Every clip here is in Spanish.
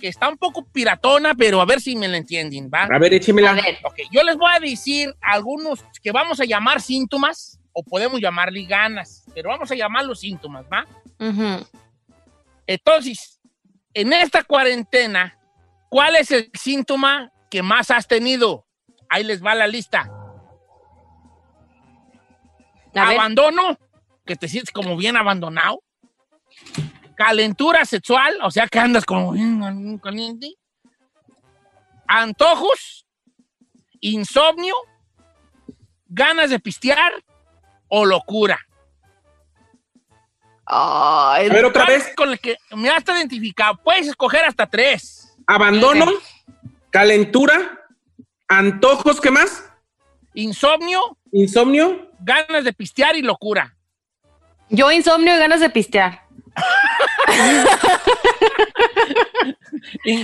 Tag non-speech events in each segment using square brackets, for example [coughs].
que está un poco piratona, pero a ver si me la entienden, ¿va? A ver, échemela. A ver. Ok, yo les voy a decir algunos que vamos a llamar síntomas, o podemos llamarle ganas, pero vamos a llamarlos síntomas, ¿va? Entonces, en esta cuarentena, ¿cuál es el síntoma que más has tenido? Ahí les va la lista. A ver. Abandono, que te sientes como bien abandonado. Calentura sexual, o sea que andas como bien caliente. Antojos, insomnio, ganas de pistear o locura. Ay, A ver, otra ¿Cuál vez. Con el que me has identificado. Puedes escoger hasta tres. Abandono, calentura, antojos, ¿qué más? Insomnio, Insomnio. ganas de pistear y locura. Yo insomnio y ganas de pistear.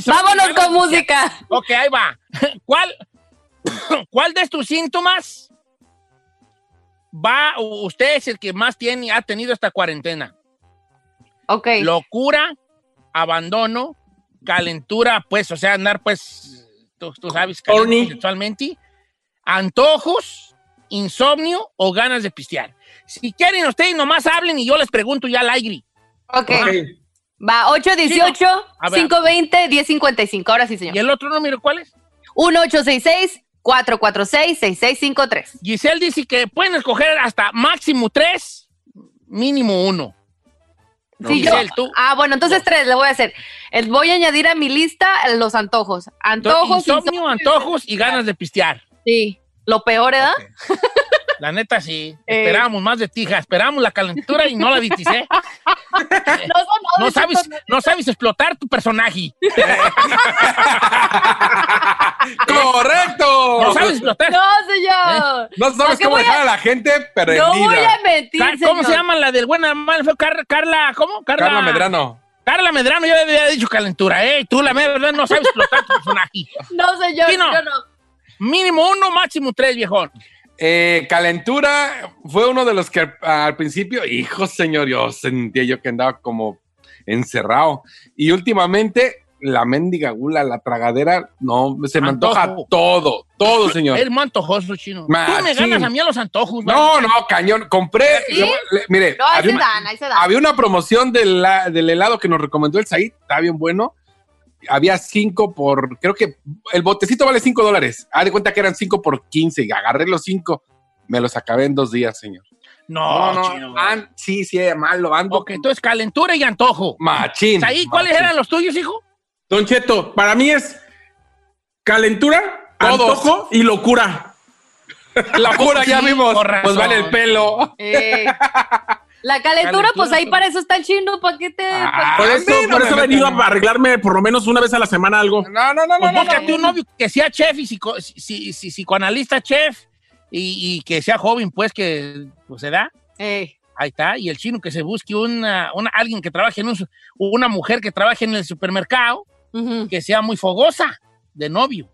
Vámonos con música. Ok, ahí va. ¿Cuál, [coughs] ¿Cuál de estos síntomas va, usted es el que más tiene, ha tenido esta cuarentena? Ok. Locura, abandono, calentura, pues, o sea, andar, pues, tú, tú sabes, sexualmente, antojos, insomnio o ganas de pistear. Si quieren, ustedes nomás hablen y yo les pregunto ya al aire. Ok. Ok. Va, 818 A ver. 520 1055. Ahora sí, ¿Y señor. el otro número cuál es? 1866 446 6653. Giselle dice que pueden escoger hasta máximo tres, mínimo uno. Sí, yo- Giselle, tú. Ah, bueno, entonces tres le voy a hacer. Eh, Voy a añadir a mi lista los antojos. Antojos. insomnio, antojos y ganas de pistear. Sí. Lo peor, ¿verdad? La neta sí. Eh. Esperábamos más de tija. Esperamos la calentura y no la viticé. [laughs] No, no, no, No sabes, no sabes explotar tu personaje. [laughs] ¡Correcto! No sabes explotar. No, señor. No sabes cómo a- dejar a la gente prendida. No voy a mentir, ¿Cómo señor. se llama la del buena mal? Car- Carla, ¿cómo? Carla, Carla Medrano. Carla Medrano, yo había dicho calentura, ¿eh? Tú, la mera verdad, no sabes explotar tu personaje. No, señor. Sí, no. yo no. Mínimo uno, máximo tres, viejón. Eh, calentura fue uno de los que al, principio, hijo señor, yo sentía yo que andaba como encerrado. Y últimamente, la mendiga gula, la tragadera, no, se me antoja todo, todo, señor. Es muy antojoso, chino. Tú me Machín. ganas a mí a los antojos. No, no, cañón. Compré, ¿Sí? le- le- mire, No, ahí había se una, dan, ahí se dan. había una promoción del, la- del helado que nos recomendó el Said, está bien bueno. Había cinco por, creo que el botecito vale cinco dólares. Haz de cuenta que eran cinco por quince y agarré los cinco. Me los acabé en dos días, señor. No, chino. an- sí, sí, malo, ando Ok, entonces calentura y antojo. machín. Ahí, ¿cuáles machín. eran los tuyos, hijo? Don Cheto, para mí es calentura, Todos. antojo y locura. [laughs] La cura ya vimos. Pues vale el pelo. Eh, la calentura, pues ahí para eso está el chino, ¿para qué te...? Ah, Por eso, no por eso he venido en- a arreglarme por lo menos una vez a la semana algo. No, no, no, Pues no, no, búscate no. un novio que sea chef y psico- si- si- psicoanalista chef y, y que sea joven, pues que pues, se da. Eh, Ahí está. Y el chino que se busque una, una- alguien que trabaje en un, una mujer que trabaje en el supermercado, que sea muy fogosa de novio.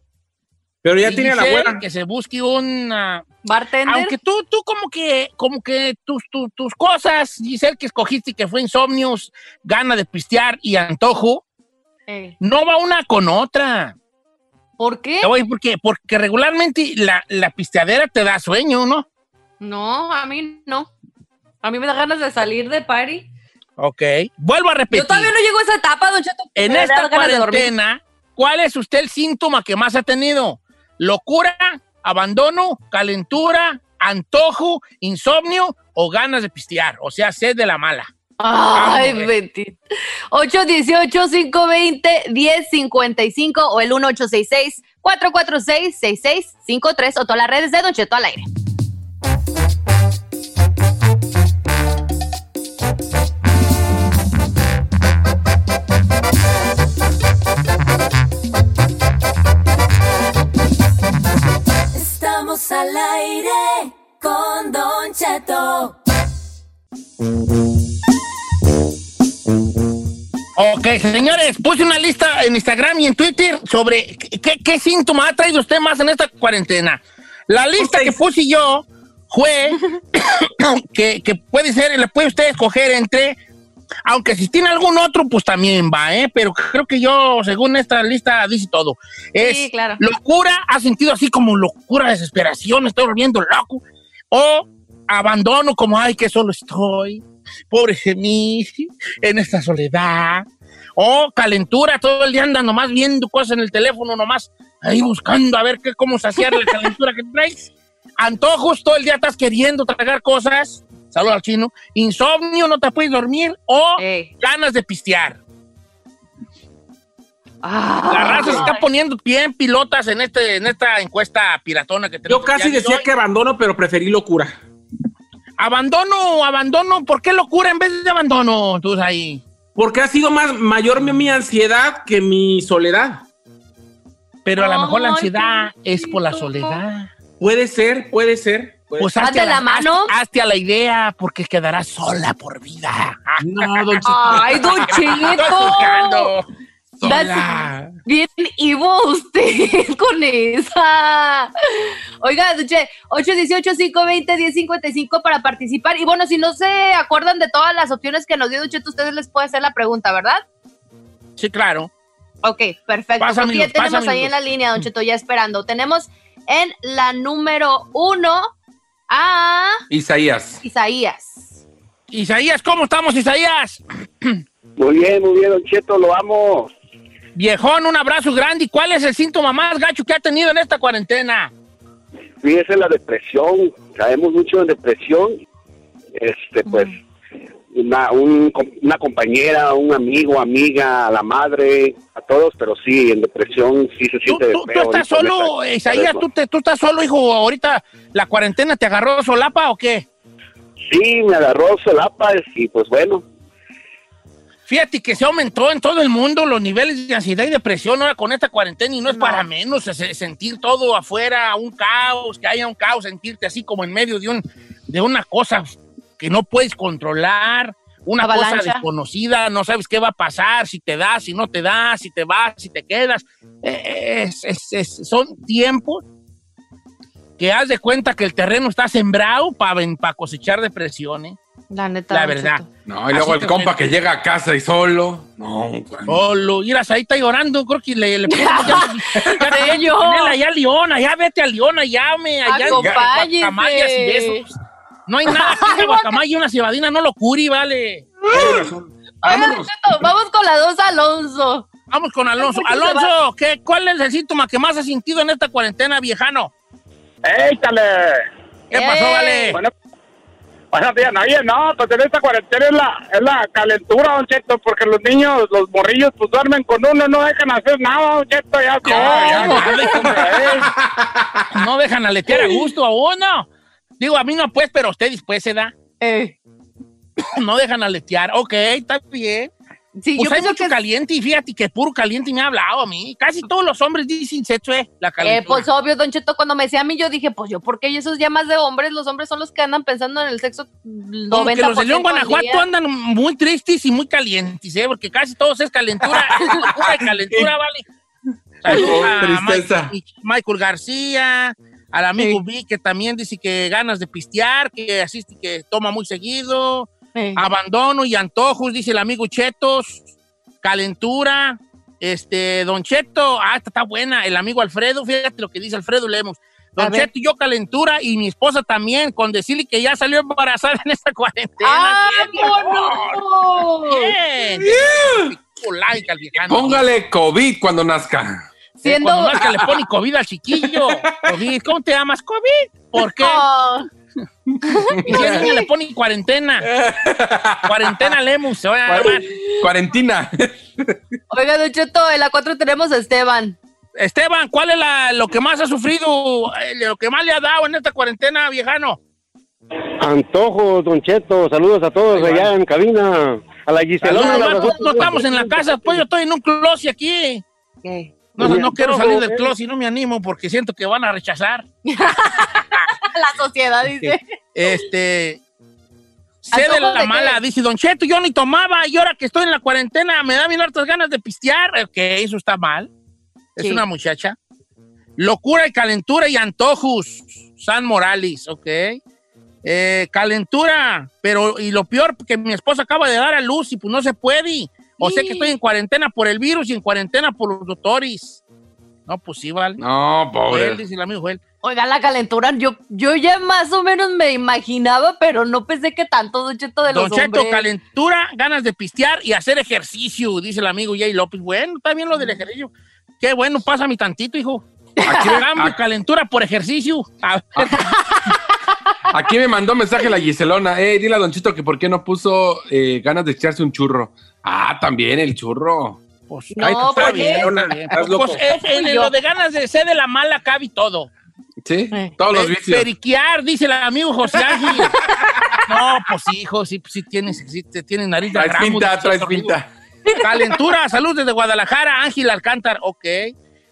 Pero ya Y tiene la buena. Que se busque una. Bartender. Aunque tú, tú como que, como que tus, tus, tus cosas, Giselle, que escogiste que fue insomnios, gana de pistear y antojo, Eh, no va una con otra. ¿Por qué? Te voy a decir por qué. Porque regularmente la, la pisteadera te da sueño, ¿no? No, a mí no. A mí me da ganas de salir de party. Ok. Vuelvo a repetir. Yo todavía no llego a esa etapa, Don Cheto. en esta de cuarentena, ¿cuál es usted el síntoma que más ha tenido? ¿Locura, abandono, calentura, antojo, insomnio o ganas de pistear, o sea, sed de la mala. Ay, Vamos, Betty. 818-520-1055 o el 1866-446-6653 o todas las redes de Don Cheto al aire. Estamos al aire con Don Cheto. Ok, señores, puse una lista en Instagram y en Twitter sobre qué, qué síntomas ha traído usted más en esta cuarentena. La lista que puse yo fue [laughs] [coughs] que, que puede ser, le puede usted escoger entre, aunque si tiene algún otro, pues también va, ¿eh? Pero creo que yo, según esta lista, dice todo. Es Sí, claro. locura, ha sentido así como locura, desesperación, estoy volviendo loco. O abandono, como, ay, que solo estoy, pobre de mí, en esta soledad. O calentura, todo el día anda nomás viendo cosas en el teléfono, nomás ahí buscando a ver qué, cómo saciar la [laughs] calentura que traes. Antojos, todo el día estás queriendo tragar cosas. Saludos al chino. Insomnio, no te puedes dormir. O Ey. ganas de pistear. Ah. La raza se está poniendo bien pilotas en, este, en esta encuesta piratona que Yo tenemos. casi día de decía hoy. que abandono, pero preferí locura. Abandono, abandono. ¿Por qué locura en vez de abandono? Tú ahí. Porque ha sido más mayor mi, ansiedad que mi soledad. Pero a lo mejor la ansiedad es por la soledad. Puede ser, puede ser. Pues ser. hazte, Hazte a la mano. hazte- hazte a la idea porque quedarás sola por vida. No, don Cheto. Ay, Don [laughs] juzgando. Sola. Bien Ivo usted [laughs] con esa. Oiga, Duche, 818-520-1055 para participar. Y bueno, si no se acuerdan de todas las opciones que nos dio Ducheto, ustedes les puede hacer la pregunta, ¿verdad? Sí, claro. Ok, perfecto. Pásamelo, ya tenemos pásamelo. ahí en la línea, Don Cheto, ya esperando. Tenemos en la número uno a Isaías. Isaías. Isaías, ¿cómo estamos, Isaías? [clears throat] Muy bien, muy bien, Don Cheto, lo amo. Viejón, un abrazo grande. ¿Y cuál es el síntoma más gacho que ha tenido en esta cuarentena? Fíjese la depresión, caemos mucho en depresión. Este, pues, una, un- una compañera, un amigo, amiga, a la madre, a todos, pero sí, en depresión sí se ¿Tú, siente tú- tú estás solo, esta- Isaías? ¿tú, te- ¿Tú estás solo, hijo? ¿Ahorita la cuarentena te agarró solapa o qué? Sí, me agarró solapa y pues bueno, Fíjate que se aumentó en todo el mundo los niveles de ansiedad y depresión ahora con esta cuarentena y no es para menos se- sentir todo afuera, un caos, que haya un caos, sentirte así como en medio de, un, de una cosa que no puedes controlar, una cosa Avalancha. desconocida, no sabes qué va a pasar, si te das, si no te das, si te vas, si te quedas. Eh, es- es- es- son tiempos que haz de cuenta que el terreno está sembrado para cosechar depresiones. La neta. La verdad. No, y luego Así el compa que llega a casa y solo. No, bueno. Solo, y ahí está llorando, creo que le, le ya, allá a León, allá vete a León, allá me, allá en guacamayas y besos. No hay nada que una guacamaya y una cebadina no lo curi, vale. Vamos con la dos, Alonso. Vamos con Alonso. Ay, ¿por qué se Alonso, ¿qué, ¿cuál es el síntoma que más has sentido en esta cuarentena, viejano? ¡Échale! ¿Qué pasó, vale? Bueno, buenos días, no, pues en esta cuarentena es la, es la calentura, Don Cheto, porque los niños, los morrillos, pues duermen con uno, no dejan hacer nada, Don Cheto, ya. Ya, no, ya. No dejan aletear a gusto a uno. Digo, a mí no pues, pero a ustedes pues se da. Eh, [coughs] No dejan aletear. Ok, está bien. sí, Pues yo hay pienso mucho que caliente y fíjate que puro caliente me ha hablado a mí. Casi todos los hombres dicen sexo, eh, la Eh, calentura. pues obvio, Don Cheto, cuando me decía a mí, yo dije, pues yo, porque eso es ya más de hombres, los hombres son los que andan pensando en el sexo 90% Como que los de León, Guanajuato andan muy tristes y muy calientes, ¿eh? Porque casi todos es calentura. [laughs] calentura, vale. [laughs] Tristeza. Michael García, al amigo Vic, que también dice que ganas de pistear, que asiste, que toma muy seguido. Abandono y antojos, dice el amigo Chetos. Calentura. Este, Don Cheto, ah, esta está buena. El amigo Alfredo, fíjate lo que dice Alfredo Lemos. Don. Cheto y yo calentura y mi esposa también, con decirle que ya salió embarazada en esta cuarentena. ¡Ah, Bien, vámonos! Bien. Póngale COVID cuando nazca. Siendo. Cuando más que le pone COVID al chiquillo. COVID, ¿cómo te llamas? COVID. ¿Por qué? Oh, Y si niño le pone cuarentena. cuarentena Lemus, se va a llamar. Cuarentina. Oiga, Don Cheto, en la 4 tenemos a Esteban. Esteban, ¿cuál es la- lo que más ha sufrido, eh, lo que más le ha dado en esta cuarentena, viejano? Antojos, Don Cheto, saludos a todos allá en cabina. A la No, Giselona. no, no, no estamos en la casa, pues yo estoy en un closet aquí. No, no, no quiero salir del closet y no me animo porque siento que van a rechazar. [laughs] La sociedad dice. Este. Sé de ¿Antojos la de qué? mala, dice Don Cheto, yo ni tomaba y ahora que estoy en la cuarentena me da bien hartas ganas de pistear. Ok, eso está mal. Es una muchacha. Locura y calentura y antojos. San Morales, ok. Eh, calentura, pero y lo peor que mi esposa acaba de dar a luz y pues no se puede. O sea que estoy en cuarentena por el virus y en cuarentena por los doctores. No, pues sí, vale. No, Joel, pobre. dice el amigo Joel. Oiga, la calentura, yo, yo ya más o menos me imaginaba, pero no pensé que tanto, Don Cheto, de Don los Cheto, hombres. calentura, ganas de pistear y hacer ejercicio, dice el amigo Jay López. Bueno, está bien lo del ejercicio. Qué bueno, pásame tantito, hijo. Aquí, Cambio, calentura por ejercicio. A ver, [laughs] aquí me mandó mensaje la Giselona. Eh, dile a Don Chito que por qué no puso eh, ganas de echarse un churro. Ah, también el churro. pues, No, ay, pues, ¿por está qué? bien, está bien. Estás loco. En lo de ganas de ser de la mala cabe todo. Sí, Eh. todos los Eh, vicios. Periquear, dice el amigo José Ángel. [laughs] no, pues sí, hijo, sí, sí tienes, sí, te- tienes nariz de Traes pinta, traes pinta. Calentura, salud desde Guadalajara, Ángel Alcántar, ok.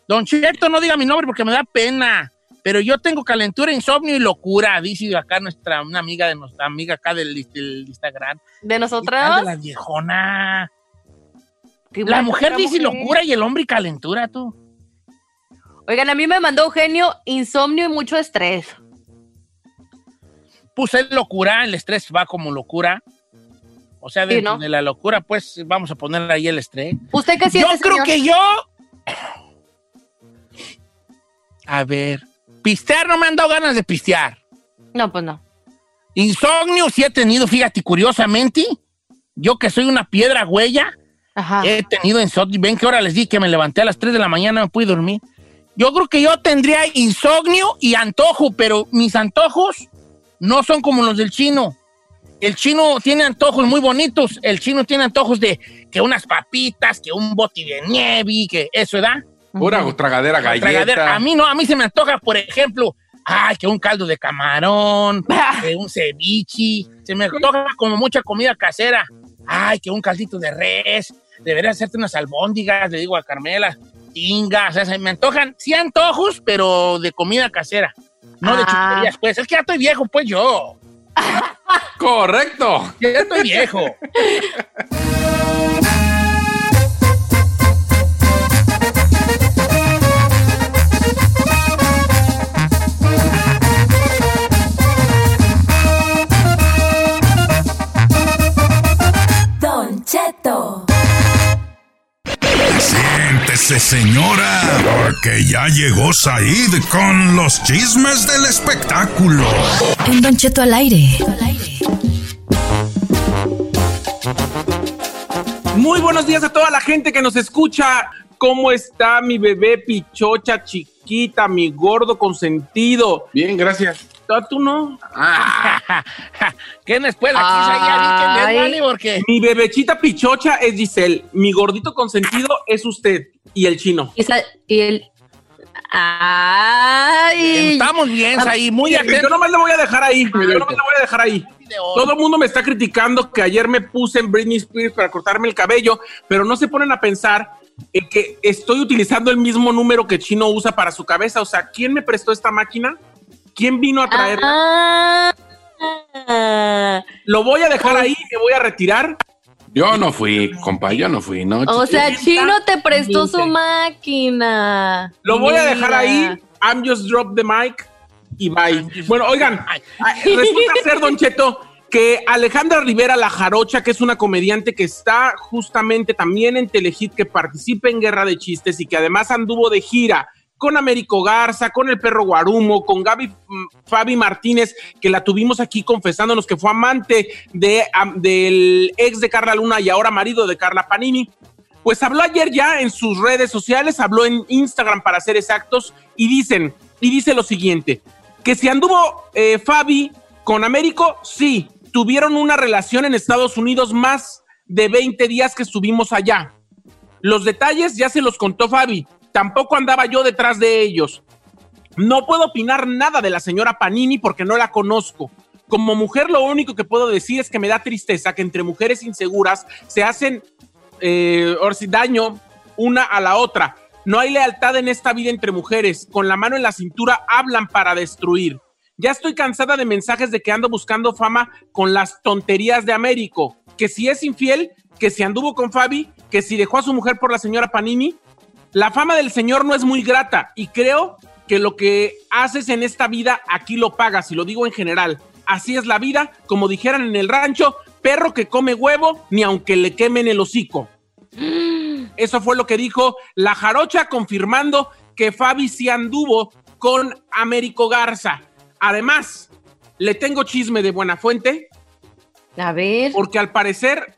Don Cheto, no diga mi nombre porque me da pena, pero yo tengo calentura, insomnio y locura, dice acá nuestra, una amiga de nuestra amiga acá del, del Instagram. De nosotras. de la viejona. La mujer dice mujer. locura y el hombre calentura, tú. Oigan, a mí me mandó Eugenio insomnio y mucho estrés. Puse locura, el estrés va como locura. O sea, Sí, de la locura, pues vamos a poner ahí el estrés. ¿Usted qué siente, Yo creo señor? que yo. [clears throat] A ver. Pistear no me han dado ganas de pistear. No, pues no. Insomnio sí he tenido, fíjate, curiosamente. Yo que soy una piedra huella, Ajá. he tenido insomnio. Ven que ahora les di que me levanté a las 3 de la mañana, no pude dormir. Yo creo que yo tendría insomnio y antojo, pero mis antojos no son como los del chino. El chino tiene antojos muy bonitos. El chino tiene antojos de que unas papitas, que un bote de nieve, que eso, ¿verdad? Pura tragadera galleta. Tragadera. A mí no, a mí se me antoja, por ejemplo, ay, que un caldo de camarón, [laughs] que un ceviche. Se me antoja como mucha comida casera. Ay, que un caldito de res. Debería hacerte unas albóndigas, le digo a Carmela. Tingas, o sea, se me antojan, sí antojos, pero de comida casera. No de Ah. chucherías, pues. Es que ya estoy viejo, pues yo. [laughs] Correcto. Ya estoy viejo. [laughs] Siéntese, señora, porque ya llegó Said con los chismes del espectáculo. En Don Cheto al aire. Muy buenos días a toda la gente que nos escucha. ¿Cómo está mi bebé pichocha chiquita, mi gordo consentido? Bien, gracias. ¿Tú no? [laughs] Vale, porque Mi bebechita pichocha es Giselle. Mi gordito consentido es usted y el chino. Y, sa- y el... Ay. estamos bien, ahí muy Yo atentos. nomás le voy a dejar ahí. Yo nomás le voy a dejar ahí. Todo el mundo me está criticando que ayer me puse en Britney Spears para cortarme el cabello, pero no se ponen a pensar en que estoy utilizando el mismo número que Chino usa para su cabeza. O sea, ¿quién me prestó esta máquina? ¿Quién vino a traerla? Ah. Lo voy a dejar ahí, me voy a retirar. Yo no fui, compa, yo no fui, ¿no? O sea, Chino te prestó su máquina. Lo voy a dejar ahí. I'm just drop the mic y bye. Bueno, oigan, ah, resulta ser, Don Cheto, que Alejandra Rivera La Jarocha, que es una comediante que está justamente también en Telehit, que participa en Guerra de Chistes y que además anduvo de gira con Américo Garza, con el perro Guarumo, con Gaby mm, Fabi Martínez, que la tuvimos aquí confesándonos que fue amante de, del ex de Carla Luna y ahora marido de Carla Panini. Pues habló ayer ya en sus redes sociales, habló en Instagram para ser exactos, y dicen, y dice lo siguiente, que si anduvo eh, Fabi con Américo, sí, tuvieron una relación en Estados Unidos más de 20 días que estuvimos allá. Los detalles ya se los contó Fabi, tampoco andaba yo detrás de ellos. No puedo opinar nada de la señora Panini porque no la conozco. Como mujer lo único que puedo decir es que me da tristeza que entre mujeres inseguras se hacen eh, daño una a la otra. No hay lealtad en esta vida entre mujeres. Con la mano en la cintura hablan para destruir. Ya estoy cansada de mensajes de que ando buscando fama con las tonterías de Américo. Que si es infiel, que si anduvo con Fabi, que si dejó a su mujer por la señora Panini. La fama del señor no es muy grata y creo que lo que haces en esta vida aquí lo pagas, y lo digo en general. Así es la vida, como dijeran en el rancho, perro que come huevo, ni aunque le quemen el hocico. [gasps] Eso fue lo que dijo la jarocha, confirmando que Fabi sí anduvo con Américo Garza. Además, le tengo chisme de buena fuente. A ver. Porque al parecer,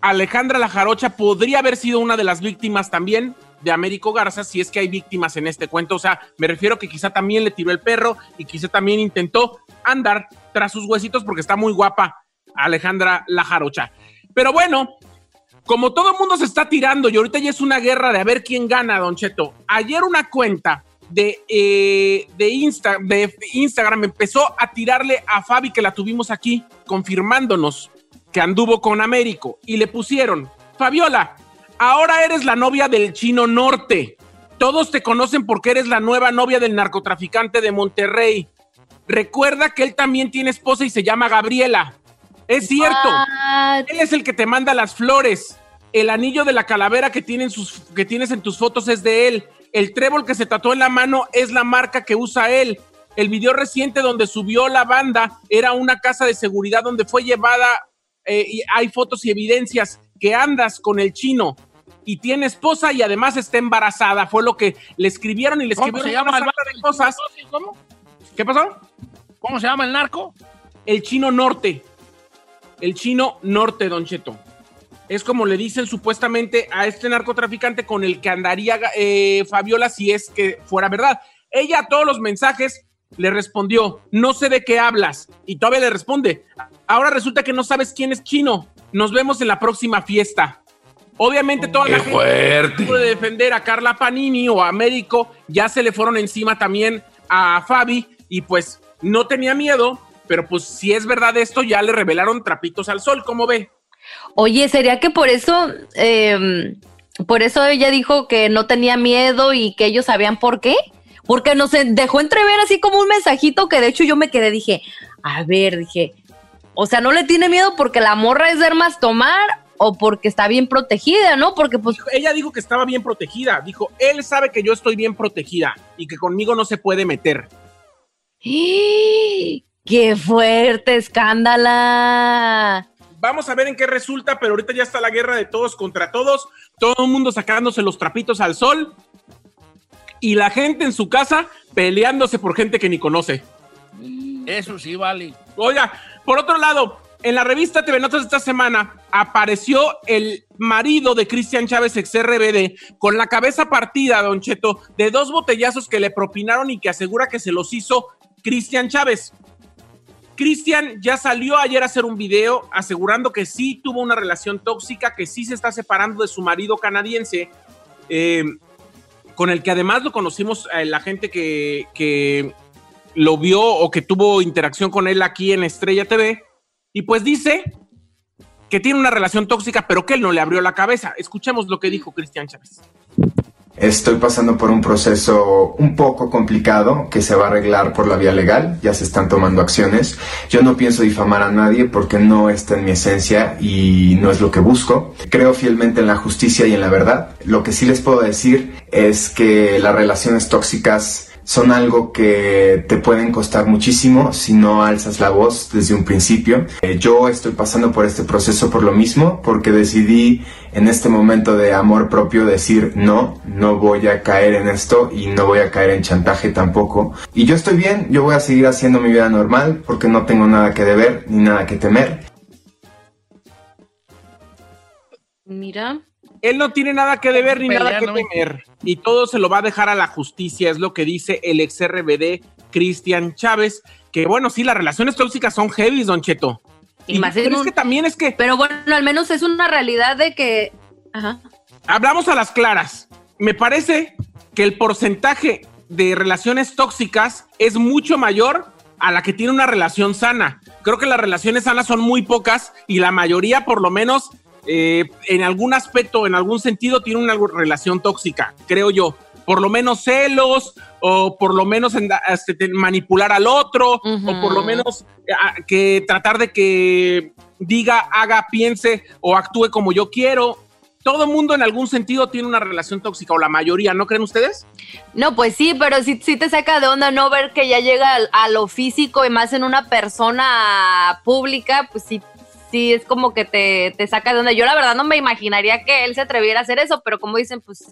Alejandra la jarocha podría haber sido una de las víctimas también de Américo Garza, si es que hay víctimas en este cuento. O sea, me refiero que quizá también le tiró el perro y quizá también intentó andar tras sus huesitos porque está muy guapa Alejandra la jarocha. Pero bueno, como todo el mundo se está tirando y ahorita ya es una guerra de a ver quién gana, Don Cheto. Ayer una cuenta de, eh, de, de Instagram empezó a tirarle a Fabi, que la tuvimos aquí, confirmándonos que anduvo con Américo. Y le pusieron, Fabiola, ahora eres la novia del chino norte. Todos te conocen porque eres la nueva novia del narcotraficante de Monterrey. Recuerda que él también tiene esposa y se llama Gabriela. Es cierto. Él es el que te manda las flores. El anillo de la calavera que, tienen sus, que tienes en tus fotos es de él. El trébol que se tatuó en la mano es la marca que usa él. El video reciente donde subió la banda era una casa de seguridad donde fue llevada. Eh, y hay fotos y evidencias que andas con el chino y tiene esposa y además está embarazada. Fue lo que le escribieron y le ¿Cómo escribieron se llama una de cosas. ¿Cómo? ¿Qué pasó? ¿Cómo se llama el narco? El chino norte. El chino norte, Don Cheto. Es como le dicen supuestamente a este narcotraficante con el que andaría eh, Fabiola si es que fuera verdad. Ella todos los mensajes le respondió, no sé de qué hablas. Y todavía le responde, ahora resulta que no sabes quién es chino. Nos vemos en la próxima fiesta. Obviamente toda la Qué gente fuerte. de defender a Carla Panini o a Américo ya se le fueron encima también a Fabi y pues no tenía miedo, pero pues si es verdad esto ya le revelaron trapitos al sol, ¿cómo ve? Oye, ¿sería que por eso, eh, por eso ella dijo que no tenía miedo y que ellos sabían por qué? Porque nos dejó entrever así como un mensajito que de hecho yo me quedé, dije, a ver, dije, o sea, no le tiene miedo porque la morra es de armas tomar o porque está bien protegida, ¿no? Porque pues Ella dijo que estaba bien protegida, dijo, él sabe que yo estoy bien protegida y que conmigo no se puede meter. ¡Qué fuerte escándala! Vamos a ver en qué resulta, pero ahorita ya está la guerra de todos contra todos, todo el mundo sacándose los trapitos al sol y la gente en su casa peleándose por gente que ni conoce. Eso sí, vale. Oiga, por otro lado, en la revista TV Notas esta semana apareció el marido de Cristian Chávez, ex RBD, con la cabeza partida, Don Cheto, de dos botellazos que le propinaron y que asegura que se los hizo Cristian Chávez. Cristian ya salió ayer a hacer un video asegurando que sí tuvo una relación tóxica, que sí se está separando de su marido canadiense, eh, con el que además lo conocimos eh, la gente que, que lo vio o que tuvo interacción con él aquí en Estrella TV. Y pues dice que tiene una relación tóxica, pero que él no le abrió la cabeza. Escuchemos lo que dijo Cristian Chávez. Estoy pasando por un proceso un poco complicado que se va a arreglar por la vía legal, ya se están tomando acciones. Yo no pienso difamar a nadie porque no está en mi esencia y no es lo que busco. Creo fielmente en la justicia y en la verdad. Lo que sí les puedo decir es que las relaciones tóxicas son algo que te pueden costar muchísimo si no alzas la voz desde un principio. Eh, yo estoy pasando por este proceso por lo mismo, porque decidí en este momento de amor propio decir no, no voy a caer en esto y no voy a caer en chantaje tampoco. Y yo estoy bien, yo voy a seguir haciendo mi vida normal porque no tengo nada que deber ni nada que temer. Mira. Él no tiene nada que deber ni Pelea, nada que ¿no? temer. Y todo se lo va a dejar a la justicia, es lo que dice el ex RBD Cristian Chávez. Que bueno, sí, las relaciones tóxicas son heavy, Don Cheto. Y Y, más pero es un- que también es que Pero bueno, al menos es una realidad de que. Ajá. hablamos a las claras. Me parece que el porcentaje de relaciones tóxicas es mucho mayor a la que tiene una relación sana. Creo que las relaciones sanas son muy pocas y la mayoría, por lo menos, eh, en algún aspecto, en algún sentido, tiene una relación tóxica, creo yo. Por lo menos celos, o por lo menos en- este, te- manipular al otro, o por lo menos a- que tratar de que diga, haga, piense o actúe como yo quiero. Todo mundo en algún sentido tiene una relación tóxica, o la mayoría, ¿no creen ustedes? No, pues sí, pero sí, sí te saca de onda no ver que ya llega al- a lo físico y más en una persona pública, pues sí, sí es como que te, te saca de onda. Yo la verdad no me imaginaría que él se atreviera a hacer eso, pero como dicen, pues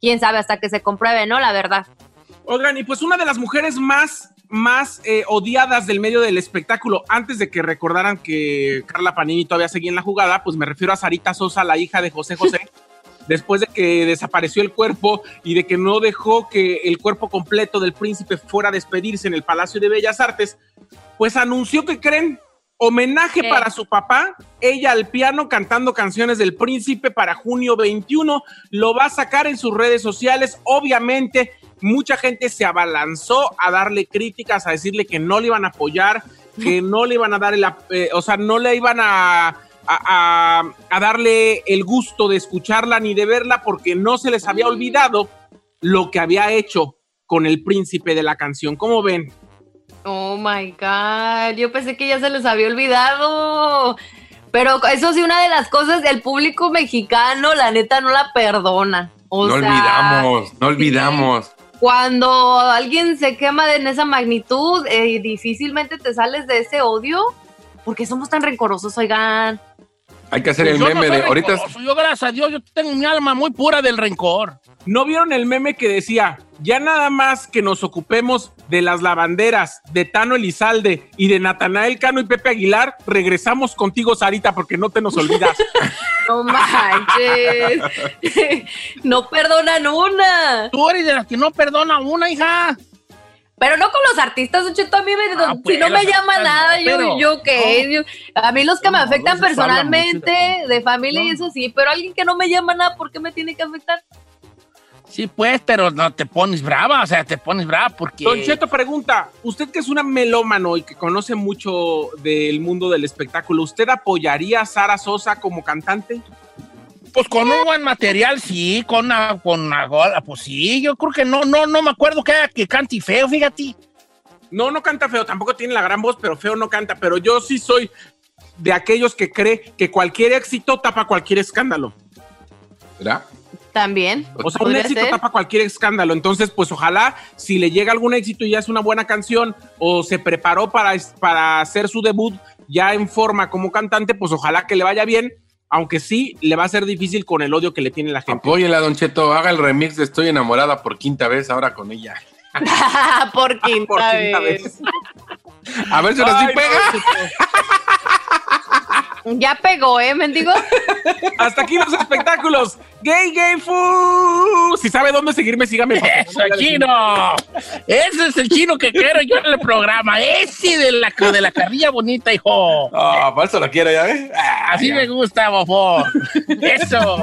quién sabe hasta que se compruebe, ¿no? La verdad. Oigan, y pues una de las mujeres más, más eh, odiadas del medio del espectáculo, antes de que recordaran que Carla Panini todavía seguía en la jugada, pues me refiero a Sarita Sosa, la hija de José José. [laughs] Después de que desapareció el cuerpo y de que no dejó que el cuerpo completo del príncipe fuera a despedirse en el Palacio de Bellas Artes, pues anunció que creen homenaje para su papá, ella al piano cantando canciones del príncipe para junio 21, lo va a sacar en sus redes sociales, obviamente mucha gente se abalanzó a darle críticas, a decirle que no le iban a apoyar, que no le iban a dar el, eh, o sea, no le iban a, a- a- a darle el gusto de escucharla ni de verla porque no se les había olvidado lo que había hecho con el príncipe de la canción. ¿Cómo ven? Oh my God, yo pensé que ya se les había olvidado. Pero eso sí, una de las cosas, el público mexicano, la neta, no la perdona. O no sea, olvidamos, no olvidamos. Cuando alguien se quema de- en esa magnitud, eh, difícilmente te sales de ese odio. porque somos tan rencorosos, oigan? Hay que hacer Pues el no meme de ahorita. Yo, gracias a Dios, yo tengo mi alma muy pura del rencor. ¿No vieron el meme que decía, ya nada más que nos ocupemos de las lavanderas, de Tano Elizalde y de Natanael Cano y Pepe Aguilar, regresamos contigo, Sarita, porque no te nos olvidas? [laughs] No manches. [laughs] no perdonan una. Tú eres de las que no perdona una, hija. Pero no con los artistas, Don Cheto, a mí me, Ah, pues, si no me llama artistas nada, yo, yo qué, Yo- a mí los que me afectan mucho de personalmente, familia. de familia y eso sí, pero alguien que no me llama nada, ¿por qué me tiene que afectar? Sí, pues, pero no te pones brava, o sea, te pones brava porque... Don Cheto pregunta, usted que es una melómano y que conoce mucho del mundo del espectáculo, ¿usted apoyaría a Sara Sosa como cantante? Pues con un buen material, sí, con una, con una gola, pues sí, yo creo que no, no, no me acuerdo que, que cante feo, fíjate. No, no canta feo, tampoco tiene la gran voz, pero feo no canta. Pero yo sí soy de aquellos que cree que cualquier éxito tapa cualquier escándalo. ¿Verdad? También. O sea, un éxito ser. tapa cualquier escándalo. Entonces, pues ojalá si le llega algún éxito y ya es una buena canción o se preparó para, para hacer su debut ya en forma como cantante, pues ojalá que le vaya bien. Aunque sí, le va a ser difícil con el odio que le tiene la gente. Apóyela, Don Cheto. Haga el remix de Estoy enamorada por quinta vez ahora con ella. [laughs] [laughs] Por quinta, Por quinta vez. vez. A ver si ahora sí no, pega. Ya pegó, ¿eh, mendigo? [laughs] Hasta aquí los espectáculos. Gay, gay, fu. Si sabe dónde seguirme, sígame. [laughs] ¡Eso, chino! Ese es el chino que quiero yo en el programa. Ese de la, de la carrilla bonita, hijo. Ah, por eso lo quiero, ¿ya ves? Ah, Así ya. me gusta, bofo. Eso.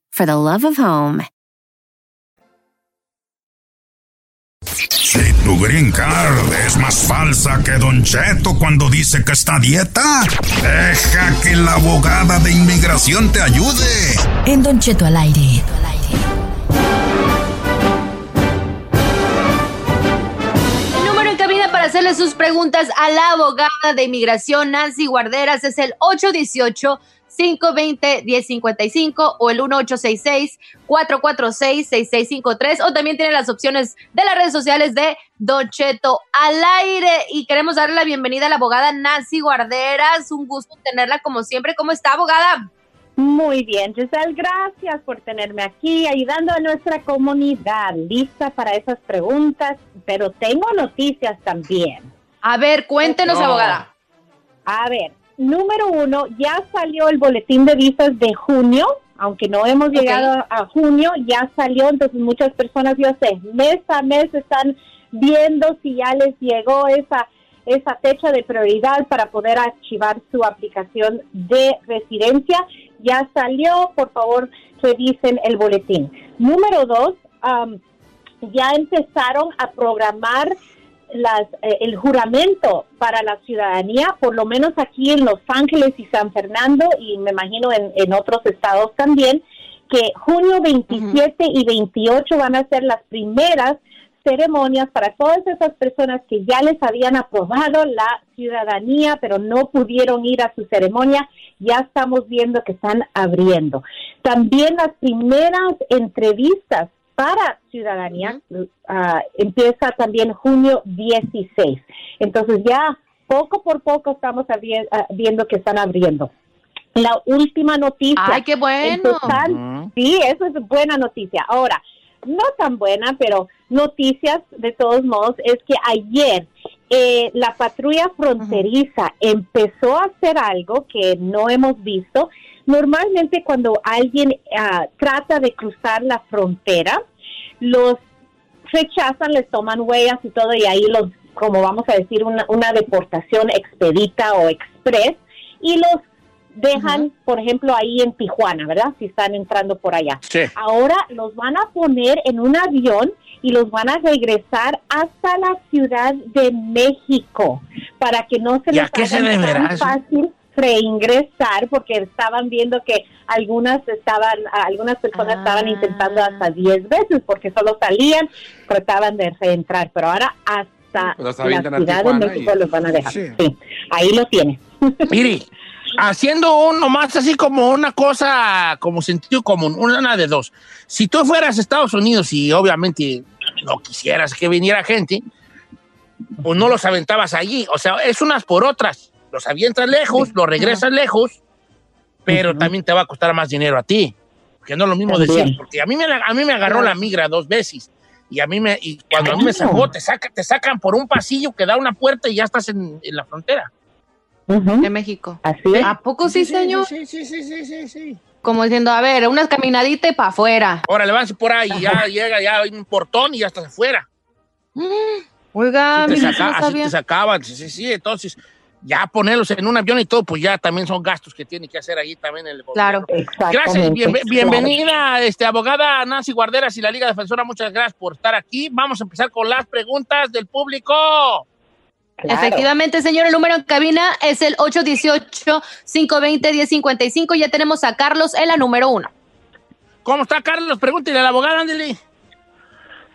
for the love of home. Si tu green card es más falsa que Don Cheto cuando dice que está a dieta, deja que la abogada de inmigración te ayude. En Don Cheto al aire. El número en cabina para hacerle sus preguntas a la abogada de inmigración Nancy Guarderas es el 818-520-1055 o el 1866-446-6653 o también tiene las opciones de las redes sociales de Don Cheto al aire y queremos darle la bienvenida a la abogada Nancy Guarderas. Un gusto tenerla como siempre. ¿Cómo está, abogada? Muy bien, Giselle, gracias por tenerme aquí, ayudando a nuestra comunidad, lista para esas preguntas, pero tengo noticias también. A ver, cuéntenos, No. abogada. A ver, número uno, ya salió el boletín de visas de junio, aunque no hemos llegado a junio, ya salió, entonces muchas personas, yo sé, mes a mes están viendo si ya les llegó esa esa fecha de prioridad para poder archivar su aplicación de residencia. Ya salió, por favor, revisen el boletín. Número dos, am, ya empezaron a programar las, eh, el juramento para la ciudadanía, por lo menos aquí en Los Ángeles y San Fernando, y me imagino en, en otros estados también, que junio 27 y 28 van a ser las primeras ceremonias para todas esas personas que ya les habían aprobado la ciudadanía, pero no pudieron ir a su ceremonia, ya estamos viendo que están abriendo. También las primeras entrevistas para ciudadanía ah, empieza también junio 16. Entonces ya poco por poco estamos abri- ah, viendo que están abriendo. La última noticia. Ay, qué bueno. Sí, eso es buena noticia. Ahora, no tan buena, pero noticias de todos modos es que ayer eh, la patrulla fronteriza empezó a hacer algo que no hemos visto. Normalmente cuando alguien ah, trata de cruzar la frontera, los rechazan, les toman huellas y todo, y ahí los, como vamos a decir, una, una deportación expedita o express, y los dejan, por ejemplo, ahí en Tijuana, ¿verdad? Si están entrando por allá. Sí. Ahora los van a poner en un avión y los van a regresar hasta la Ciudad de México para que no se ¿Y a les haga tan fácil reingresar porque estaban viendo que algunas estaban algunas personas estaban intentando hasta 10 veces porque solo salían trataban de reentrar pero ahora hasta Pues la Ciudad de México y- los van a dejar Sí. sí, ahí lo tiene [laughs] Mire, haciendo uno más así como una cosa, como sentido común, una de dos. Si tú fueras a Estados Unidos y obviamente no quisieras que viniera gente, pues no los aventabas allí. O sea, es unas por otras. Los avientas lejos, los regresas lejos, pero también te va a costar más dinero a ti. Que no es lo mismo También. decir, porque a mí me, a mí me agarró la migra dos veces. Y a mí me, y cuando a mí me sacó, te, saca, te sacan por un pasillo que da una puerta y ya estás en, en la frontera. De México. Así es. ¿A poco sí, señor? Sí, sí, sí, sí, sí, sí. Como diciendo, a ver, una caminadita y para afuera. Órale, váyanse por ahí, ya [laughs] llega, ya hay un portón y ya estás afuera. Oiga, Así te, mira, saca- no así sabía. te sacaban, sí, sí, sí, entonces ya ponerlos en un avión y todo, pues ya también son gastos que tiene que hacer ahí también el Claro. gobierno. Gracias, bien- bienvenida, este, abogada Nancy Guarderas y la Liga Defensora, muchas gracias por estar aquí. Vamos a empezar con las preguntas del público. Efectivamente, señor, el número en cabina es el 818-520-1055. Ya tenemos a Carlos en la número uno. ¿Cómo está, Carlos? Pregúntele a la abogada, ándele.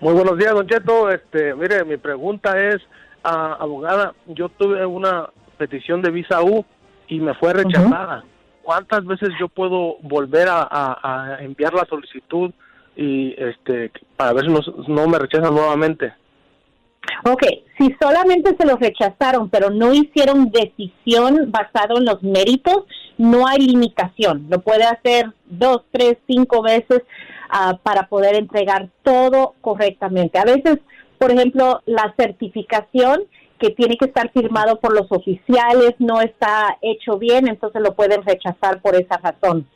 Muy buenos días, Don Cheto. Este, mire, mi pregunta es, ah, abogada, yo tuve una petición de visa U y me fue rechazada. ¿Cuántas veces yo puedo volver a, a- a enviar la solicitud y este para ver si no, no me rechazan nuevamente? Ok, si solamente se los rechazaron, pero no hicieron decisión basado en los méritos, no hay limitación. Lo puede hacer dos, tres, cinco veces ah, para poder entregar todo correctamente. A veces, por ejemplo, la certificación que tiene que estar firmado por los oficiales no está hecho bien, entonces lo pueden rechazar por esa razón.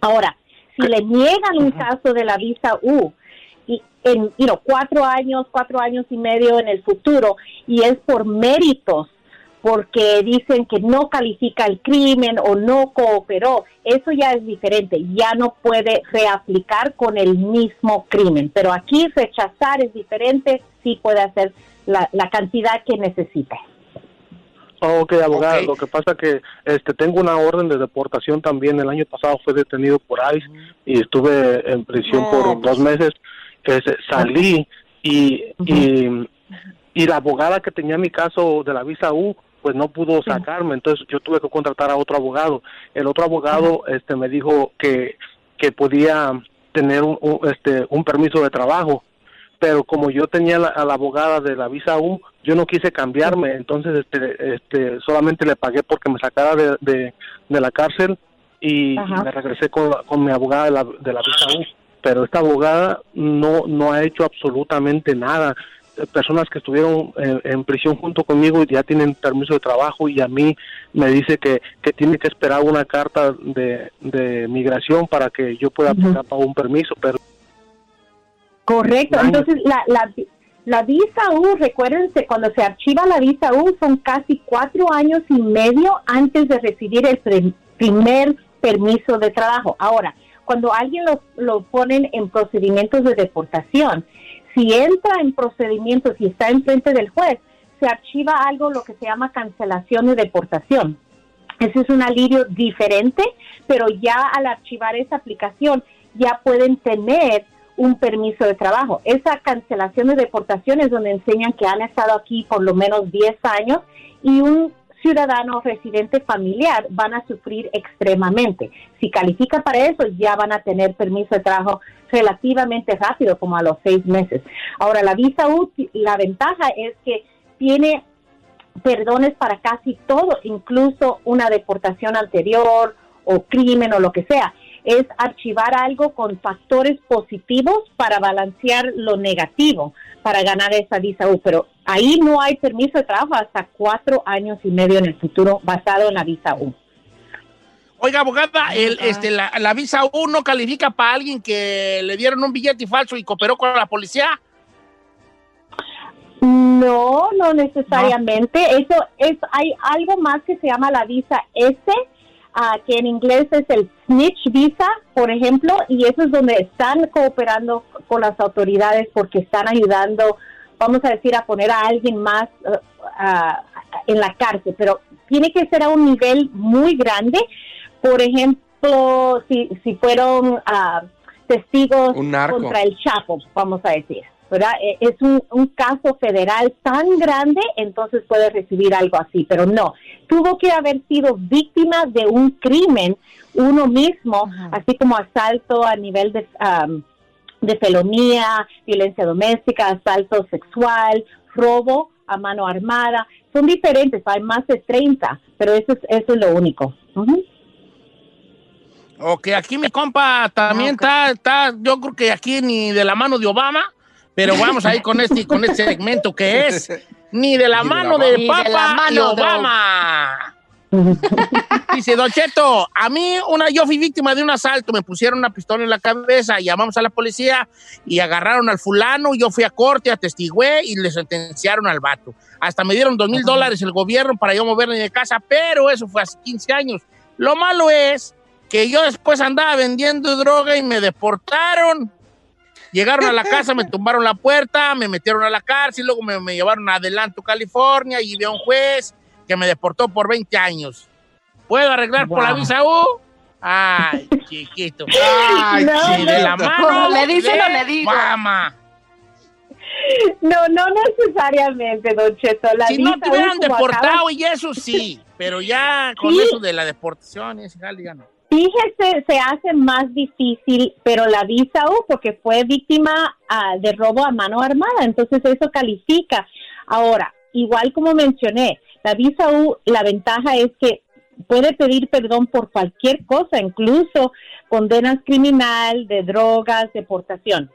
Ahora, si le niegan un caso de la visa U, y en you know, cuatro años, cuatro años y medio en el futuro, y es por méritos, porque dicen que no califica el crimen o no cooperó, eso ya es diferente, ya no puede reaplicar con el mismo crimen, pero aquí rechazar es diferente, sí puede hacer la, la cantidad que necesita. Oh, ok, abogada, lo que pasa que este tengo una orden de deportación también. El año pasado fue detenido por ICE y estuve en prisión por dos meses. Este, salí y, y, y la abogada que tenía mi caso de la visa U pues no pudo sacarme, entonces yo tuve que contratar a otro abogado. El otro abogado este me dijo que que podía tener un, un, este un permiso de trabajo, pero como yo tenía la- a la abogada de la visa U, yo no quise cambiarme, entonces este, este, solamente le pagué porque me sacara de, de, de la cárcel y, Ajá. me regresé con, con mi abogada de la, de la visa U. Pero esta abogada no, no ha hecho absolutamente nada. Personas que estuvieron en, en prisión junto conmigo ya tienen permiso de trabajo y a mí me dice que, que tiene que esperar una carta de, de migración para que yo pueda aplicar para un permiso, pero Correcto, entonces la, la, la visa U, recuérdense, cuando se archiva la visa U son casi cuatro años y medio antes de recibir el pre- primer permiso de trabajo. Ahora, cuando alguien lo, lo ponen en procedimientos de deportación, si entra en procedimientos y está enfrente del juez, se archiva algo lo que se llama cancelación de deportación. Ese es un alivio diferente, pero ya al archivar esa aplicación ya pueden tener un permiso de trabajo. Esa cancelación de deportación es donde enseñan que han estado aquí por lo menos 10 años y un ciudadano residente familiar van a sufrir extremadamente. Si califica para eso, ya van a tener permiso de trabajo relativamente rápido, como a los seis meses. Ahora, la visa U, la ventaja es que tiene perdones para casi todo, incluso una deportación anterior o crimen o lo que sea. Es archivar algo con factores positivos para balancear lo negativo, para ganar esa visa U. Pero ahí no hay permiso de trabajo hasta cuatro años y medio en el futuro basado en la visa U. Oiga, abogada, el, este, la, la visa U no califica para alguien que le dieron un billete falso y cooperó con la policía. No, no necesariamente. Eso es, hay algo más que se llama la visa S, ah, que en inglés es el snitch visa, por ejemplo, y eso es donde están cooperando con las autoridades porque están ayudando, vamos a decir, a poner a alguien más ah, en la cárcel, pero tiene que ser a un nivel muy grande. Por ejemplo, si, si fueron ah, testigos contra el Chapo, vamos a decir. ¿Verdad? Eh, Es un, un caso federal tan grande, entonces puede recibir algo así, pero no. Tuvo que haber sido víctima de un crimen uno mismo, así como asalto a nivel de, am, de felonía, violencia doméstica, asalto sexual, robo a mano armada. Son diferentes, hay más de 30, pero eso es, eso es lo único. Ujú. Ok, aquí mi compa también está, está, yo creo que aquí ni de la mano de Obama, pero vamos ahí con este, con este segmento que es ni de la Ni de la mano mano. de Ni de la Papa mano de- Obama. [laughs] Dice, Don Cheto, a mí una, yo fui víctima de un asalto, me pusieron una pistola en la cabeza, llamamos a la policía y agarraron al fulano, yo fui a corte, atestigué y le sentenciaron al vato. Hasta me dieron dos mil dólares el gobierno para yo moverme de casa, pero eso fue hace 15 años. Lo malo es que yo después andaba vendiendo droga y me deportaron. Llegaron a la casa, me tumbaron la puerta, me metieron a la cárcel, luego me, me llevaron a Adelanto, California, y vi a un juez que me deportó por 20 años. ¿Puedo arreglar por la visa U? Ay, chiquito. [laughs] Ay, No, sí, de la no. mano. ¿Le dice o no de le digo? Mamá. No, no necesariamente, Don Cheto. La Si no te hubieran deportado y eso sí, pero ya con Sí. eso de la deportación, ese jale ya no. Fíjese, se hace más difícil, pero la visa U, porque fue víctima ah, de robo a mano armada, entonces eso califica. Ahora, igual como mencioné, la visa U, la ventaja es que puede pedir perdón por cualquier cosa, incluso condenas criminal, de drogas, deportación.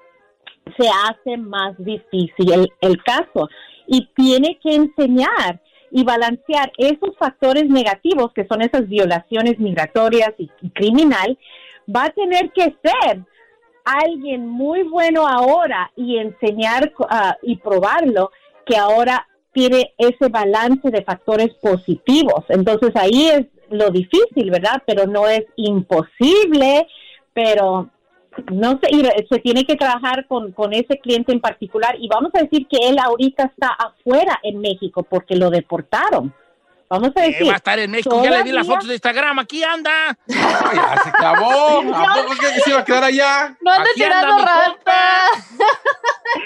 Se hace más difícil el, el caso y tiene que enseñar y balancear esos factores negativos que son esas violaciones migratorias y, y criminal, va a tener que ser alguien muy bueno ahora y enseñar ah, y probarlo que ahora tiene ese balance de factores positivos. Entonces ahí es lo difícil, ¿verdad? Pero no es imposible, pero no sé, y se tiene que trabajar con, con ese cliente en particular y vamos a decir que él ahorita está afuera en México porque lo deportaron. Vamos a Eh, decir. va a estar en México, ya le di las fotos de Instagram, aquí anda. Ay, ya se acabó. ¿A poco crees que se iba a quedar allá? No anda tirando rata. [laughs]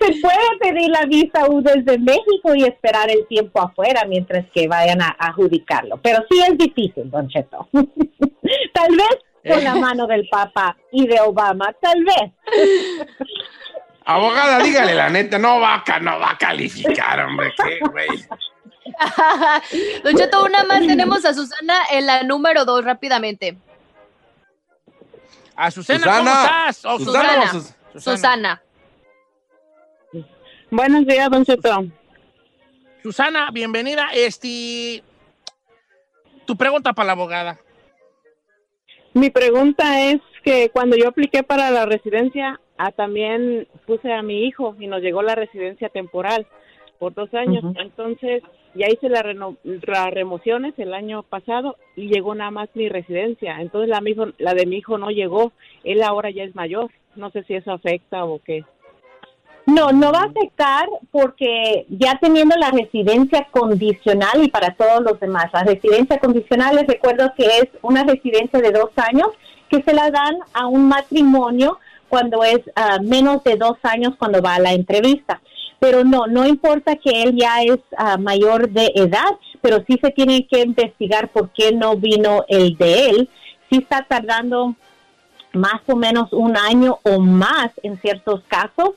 Se puede pedir la visa U desde México y esperar el tiempo afuera mientras que vayan a, a adjudicarlo. Pero sí es difícil, Don Cheto. [laughs] tal vez con la mano del Papa y de Obama, tal vez. Abogada, dígale la neta, no va, a no va a calificar, hombre, qué güey. [laughs] Don Cheto, una más tenemos a Susana en la número dos rápidamente. A Susana, Susana. ¿cómo estás? Oh, Susana, Susana. Sus- Susana. Buenos días, Don Cheto. Susana, bienvenida. Este, tu pregunta para la abogada. Mi pregunta es que cuando yo apliqué para la residencia, ah, también puse a mi hijo y nos llegó la residencia temporal por dos años. Entonces, ya hice las las remociones el año pasado y llegó nada más mi residencia. Entonces, la, mi hijo- la de mi hijo no llegó. Él ahora ya es mayor. No sé si eso afecta o qué. No, no va a afectar porque ya teniendo la residencia condicional y para todos los demás, la residencia condicional les recuerdo que es una residencia de dos años que se la dan a un matrimonio cuando es ah, menos de dos años cuando va a la entrevista. Pero no, no importa que él ya es ah, mayor de edad, pero sí se tiene que investigar por qué no vino el de él. Sí está tardando más o menos un año o más en ciertos casos,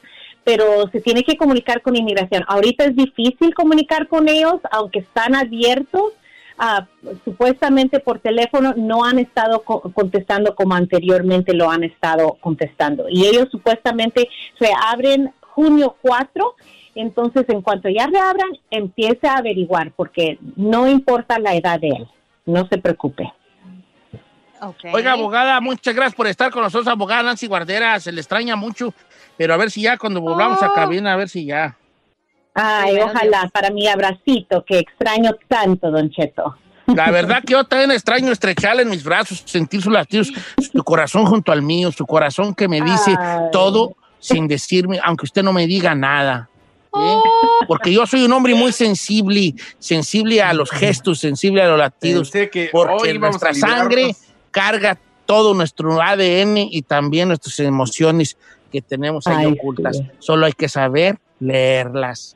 pero se tiene que comunicar con inmigración. Ahorita es difícil comunicar con ellos, aunque están abiertos. ah, supuestamente por teléfono no han estado co- contestando como anteriormente lo han estado contestando. Y ellos supuestamente se abren junio 4, entonces en cuanto ya reabran, empiece a averiguar, porque no importa la edad de él, no se preocupe. Oiga, abogada, muchas gracias por estar con nosotros, abogada Nancy Guardera. Se le extraña mucho, pero a ver si ya cuando volvamos a cabina, a ver si ya. Ay, ojalá para mi abracito, que extraño tanto, Don Cheto. La [laughs] verdad que yo también extraño estrecharle en mis brazos, sentir sus latidos, su corazón junto al mío, su corazón que me dice Ay. todo sin decirme, aunque usted no me diga nada. ¿eh? Porque yo soy un hombre muy sensible, sensible a los gestos, sensible a los latidos, que hoy porque nuestra sangre. Carga todo nuestro ADN y también nuestras emociones que tenemos ahí Ay, ocultas. sí. Solo hay que saber leerlas.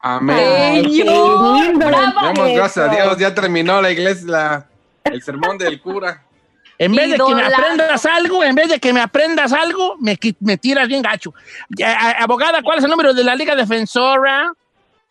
Amén. Ay, Don gracias a. Dios, ya terminó la iglesia, la- el sermón del cura. En vez de que me aprendas algo, en vez de que me aprendas algo, me, me tiras bien gacho. Abogada, ¿cuál es el número de la Liga Defensora?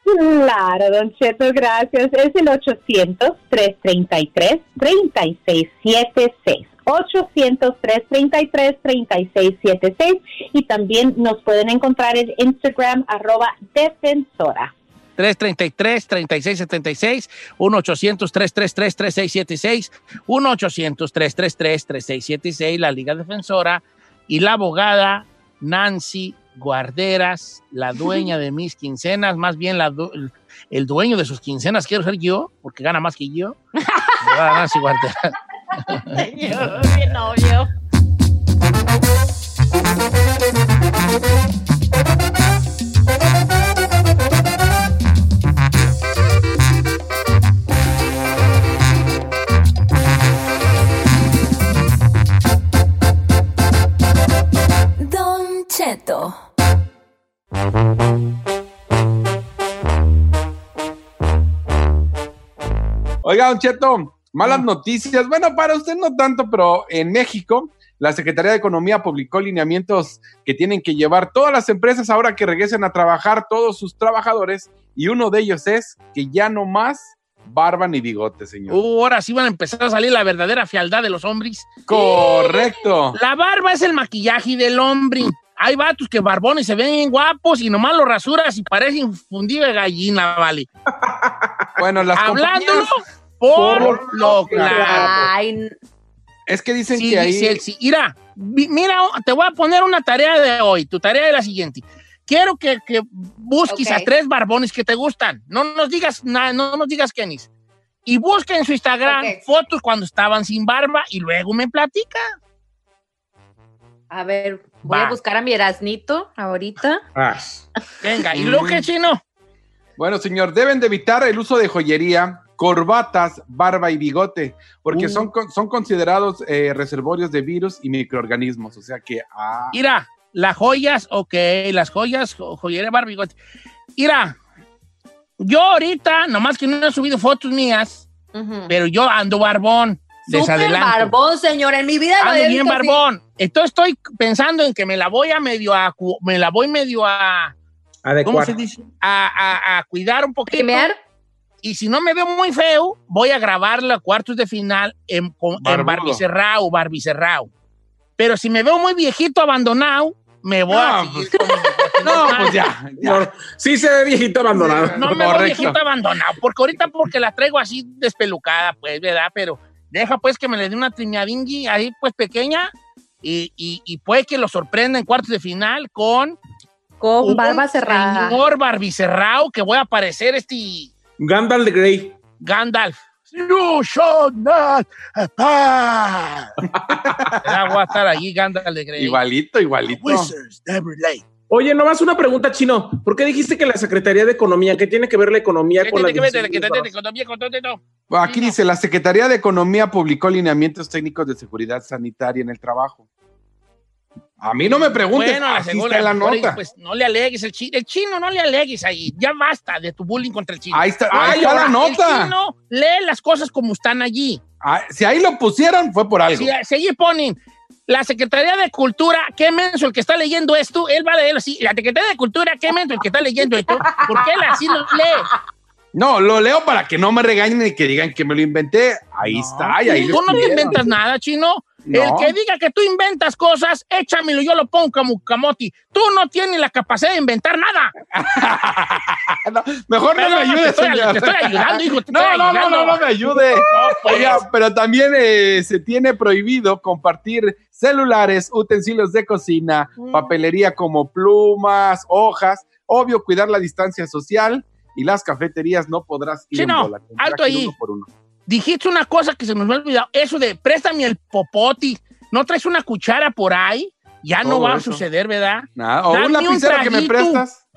Claro, Don Cheto, gracias. Es el 800-333-3676. 800-333-3676. Y también nos pueden encontrar en Instagram, arroba defensora. 333-3676, 1-800-333-3676, 1-800-333-3676, la Liga Defensora y la abogada Nancy Guarderas, la dueña de mis quincenas, más bien la du- el- dueño de sus quincenas quiero ser yo, porque gana más que yo. Guarderas. Mi novio. Don Oiga, Don Cheto, malas noticias. Bueno, para usted no tanto, pero en México, la Secretaría de Economía publicó lineamientos que tienen que llevar todas las empresas ahora que regresen a trabajar todos sus trabajadores, y uno de ellos es que ya no más barba ni bigote, señor. Uh, ahora sí van a empezar a salir la verdadera fealdad de los hombres. Correcto. La barba es el maquillaje del hombre. Hay vatos que barbones se ven guapos y nomás los rasuras y parecen fundido de gallina, vale. [laughs] Bueno, las Hablándolo compañías- por lo claro. Ay, Es que dicen Sí, que ahí... dice él, sí. Mira, vi- mira, te voy a poner una tarea de hoy. Tu tarea es la siguiente. Quiero que, que busques a tres barbones que te gustan. No nos digas nada, no nos digas quiénes. Y busca en su Instagram fotos cuando estaban sin barba y luego me platica. a ver, voy Va. a buscar a mi Erasnito ahorita. Venga, ¿y luego qué, chino? Bueno, señor, deben de evitar el uso de joyería, corbatas, barba y bigote, porque Uh. son, son considerados eh, reservorios de virus y microorganismos. O sea que... ah, Mira, las joyas, ok, las joyas, jo- joyería, barbigote. Mira, yo ahorita, nomás que no he subido fotos mías, pero yo ando barbón. Súper barbón, señor. En mi vida lo Ando bien visto así. barbón. Entonces estoy pensando en que me la voy a medio a, me la voy medio a, ¿cómo Adecuado. se dice? A, a- a cuidar un poquito. ¿Primear? Y si no me veo muy feo, voy a grabarla a cuartos de final en, con- en barbicerrao, barbicerrao. Pero si me veo muy viejito, abandonado, me voy a No, seguir con mi [laughs] bigote No, pues ya. ya. Sí se ve viejito abandonado. No me voy Correcto. viejito abandonado, porque ahorita porque la traigo así despelucada, pues, ¿verdad? Pero deja pues que me le dé una trimeadingui ahí pues pequeña y, y, y puede que lo sorprenda en cuartos de final con Con barba cerrada. señor barbicerrao que voy a aparecer este Gandalf de Grey. Gandalf. You shall not pass. Ya voy a estar allí, Gandalf de Grey. Igualito, igualito. Wizards never late. Oye, nomás una pregunta, Chino. ¿Por qué dijiste que la Secretaría de Economía, qué tiene que ver la economía ¿Qué con la tiene que ver la distribución de economía con todo? Bueno, Aquí dice, la Secretaría de Economía publicó lineamientos técnicos de seguridad sanitaria en el trabajo. A mí no me preguntes, Bueno, la segunda, la nota. Pues no le alegues el chino. El chino no le alegues ahí. Ya basta de tu bullying contra el chino. Ahí está, ahí está la nota. El chino lee las cosas como están allí. Ah, si ahí lo pusieron, fue por algo. Si, si allí ponen la Secretaría de Cultura, qué menso el que está leyendo esto, él va a leerlo así. La Secretaría de Cultura, qué menso el que está leyendo esto, porque él así lo lee. No, lo leo para que no me regañen y que digan que me lo inventé. Ahí está, y ahí Tú no te inventas nada, chino. No. El que diga que tú inventas cosas, échamelo, yo lo pongo como camoti. Tú no tienes la capacidad de inventar nada. [laughs] Mejor no me Perdón, ayude, te estoy- señor. te estoy ayudando, hijo, te [laughs] No, estoy no, no, no, no me ayude. pues. Oiga, pero también eh, se tiene prohibido compartir celulares, utensilios de cocina, Mm. papelería como plumas, hojas. Obvio, cuidar la distancia social y las cafeterías no podrás ir Chino, en bola. alto ahí. uno por uno. Dijiste una cosa que se nos me ha olvidado. Eso de préstame el popoti. ¿No traes una cuchara por ahí? Ya no Todo va a suceder, ¿verdad? Nada, O Dame un un lapicero que me prestas.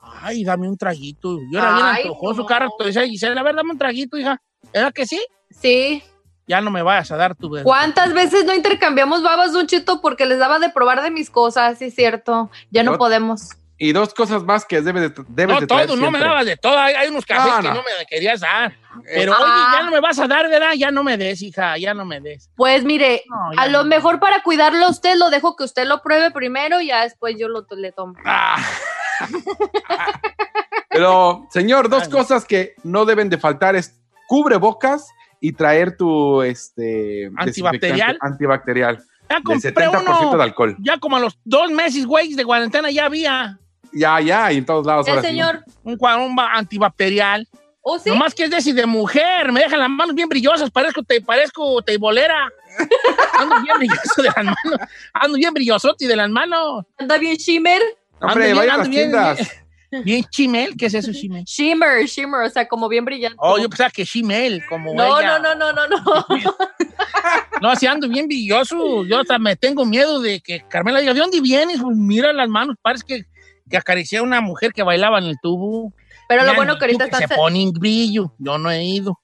Ay, dame un traguito. Yo era bien antojoso, no. cara. Dice Gisela, a ver, dame un traguito, hija. ¿Verdad que sí? Sí. Ya no me vayas a dar tu... ¿Cuántas veces no intercambiamos babas, Don Cheto, porque les daba de probar de mis cosas? Sí, es cierto. Ya no podemos. Y dos cosas más que debes de, debes No, de traer todo, no me dabas de todo. Hay, hay unos cafés No, que no me querías dar. Pero Ah. oye, ya no me vas a dar, ¿verdad? Ya no me des, hija, ya no me des. Pues mire, No, a lo mejor para cuidarlo a usted lo dejo que usted lo pruebe primero y ya después yo lo le tomo. Ah. [laughs] Pero, señor, dos Ay. cosas que no deben de faltar es cubrebocas y traer tu este ¿Antibacterial? Antibacterial. Ya Del compré 70% uno. de alcohol. Ya como a los dos meses, güey, de cuarentena ya había. Ya, ya, y en todos lados. Ahora sí. señor. Un, un ba- antibacterial. ¿O sí? Nomás que es de, si de mujer. Me dejan las manos bien brillosas. Parezco, te, parezco teibolera. Ando bien brilloso de las manos. Ando bien brillosote de las manos. Anda bien shimmer. Hombre, Ando bien, vaya a ando las bien, tiendas. Bien, bien chimel. ¿Qué es eso, chimel? Shimmer, shimmer, o sea, como bien brillante. Oh, yo pensaba que chimel, como no, ella. no, no, no, no, no. No, si ando bien brilloso. Yo hasta me tengo miedo de que Carmela diga, ¿de dónde vienes? Pues mira las manos, parece que, que acaricié a una mujer que bailaba en el tubo. Pero lo bueno que ahorita están... se ponen brillo. Yo no he ido.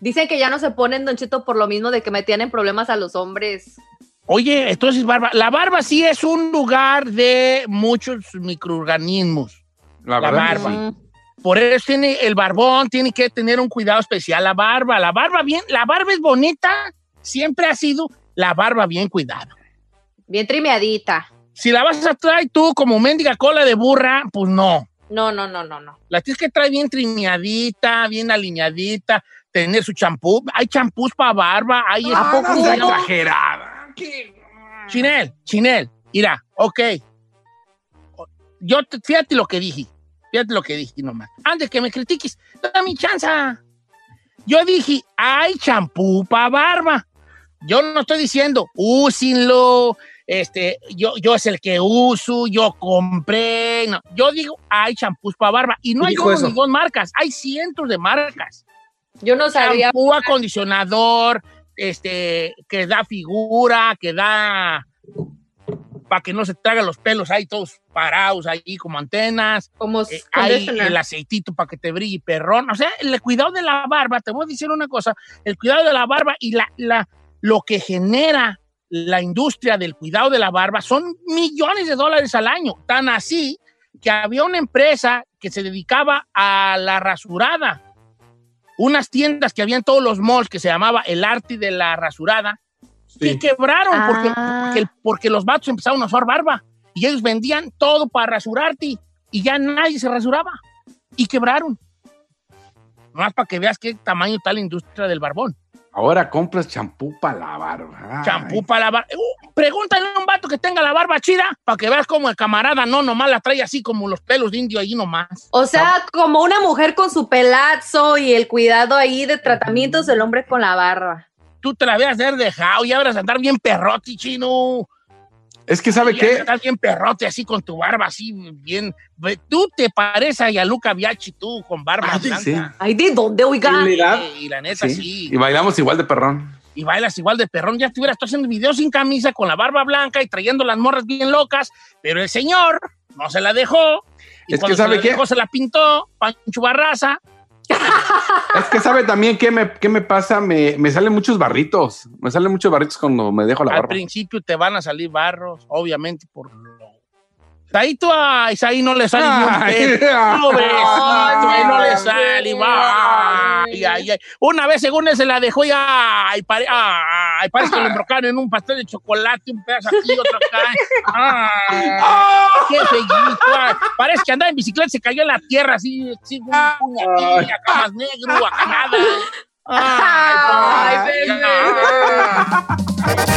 Dicen que ya no se ponen, Don Cheto, por lo mismo de que metían en problemas a los hombres. Oye, entonces barba, la barba sí es un lugar de muchos microorganismos. La barba. sí. Por eso tiene el barbón, tiene que tener un cuidado especial. La barba, la barba bien, la barba es bonita, siempre ha sido la barba bien cuidada. Bien trimeadita. Si la vas a traer tú como mendiga cola de burra, pues no. No, no, no, no, no. La tienes que traer bien trimeadita, bien alineadita, tener su champú. Hay champús para barba, hay... Ah, ¿cómo no exagerada. Chinel, Chinel, mira, ok. Yo, te- fíjate lo que dije, fíjate lo que dije nomás. Antes que me critiques, dame mi chance. Yo dije, hay champú para barba. Yo no estoy diciendo, úsenlo, este, yo, yo es el que uso, yo compré. No, yo digo, hay champús para barba. Y no hay uno ni dos marcas, hay cientos de marcas Yo no sabía. shampoo, acondicionador, este, que da figura, que da para que no se tragan los pelos ahí todos parados ahí como antenas. Como Eh, hay el aceitito para que te brille perrón. O sea, el cuidado de la barba, te voy a decir una cosa, el cuidado de la barba y la, la, lo que genera la industria del cuidado de la barba son millones de dólares al año. Tan así que había una empresa que se dedicaba a la rasurada. Unas tiendas que había en todos los malls que se llamaba El Arte de la Rasurada, que quebraron porque, Ah. porque, porque los vatos empezaron a usar barba y ellos vendían todo para rasurarte y ya nadie se rasuraba y quebraron. Más para que veas qué tamaño está la industria del barbón. Ahora compras champú para la barba. Champú para la barba. Uh, pregúntale a un vato que tenga la barba chida para que veas como el camarada no nomás la trae así como los pelos de indio ahí nomás. O sea, como una mujer con su pelazo y el cuidado ahí de tratamientos del hombre con la barba. Tú te la veas de haber dejado y ahora andar bien perrote, chino. Es que, ¿sabe Y qué? Estás bien perrote, así con tu barba, así bien. Tú te pareces a Yaluca Biachi, tú, con barba Ah, blanca. sí. Ay, ¿de dónde, oiga? Sí, y la neta, Sí. sí. Y bailamos igual de perrón. Y bailas igual de perrón. Ya estuvieras tú haciendo videos sin camisa, con la barba blanca y trayendo las morras bien locas. Pero el señor no se la dejó. Y Es que cuando ¿sabe se la qué? dejó, se la pintó, Pancho Barraza. Es que sabe también qué me, qué me pasa, me, me salen muchos barritos. Me salen muchos barritos cuando me dejo la Al barba. principio te van a salir barros, obviamente, por tú a Isaí no le sale ni un Ay, [laughs] ay, ay, no le ay, sale. Ay, ay, ay. Una vez, según él, se la dejó y ay, pare- ay, parece que lo embrocaron en un pastel de chocolate, un pedazo aquí, otro acá. Ay, qué ay. Parece que andaba en bicicleta, se cayó en la tierra, así, así un acá más negro, acá nada. Ay, Ay.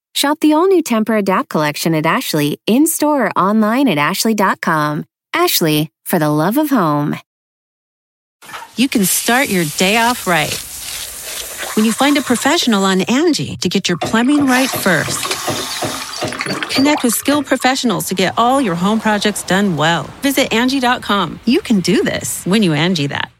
Shop the all new Temper Adapt collection at Ashley in store or online at ashley.com. Ashley, for the love of home. You can start your day off right. When you find a professional on Angie to get your plumbing right first. Connect with skilled professionals to get all your home projects done well. Visit Angie.com. You can do this when you Angie that.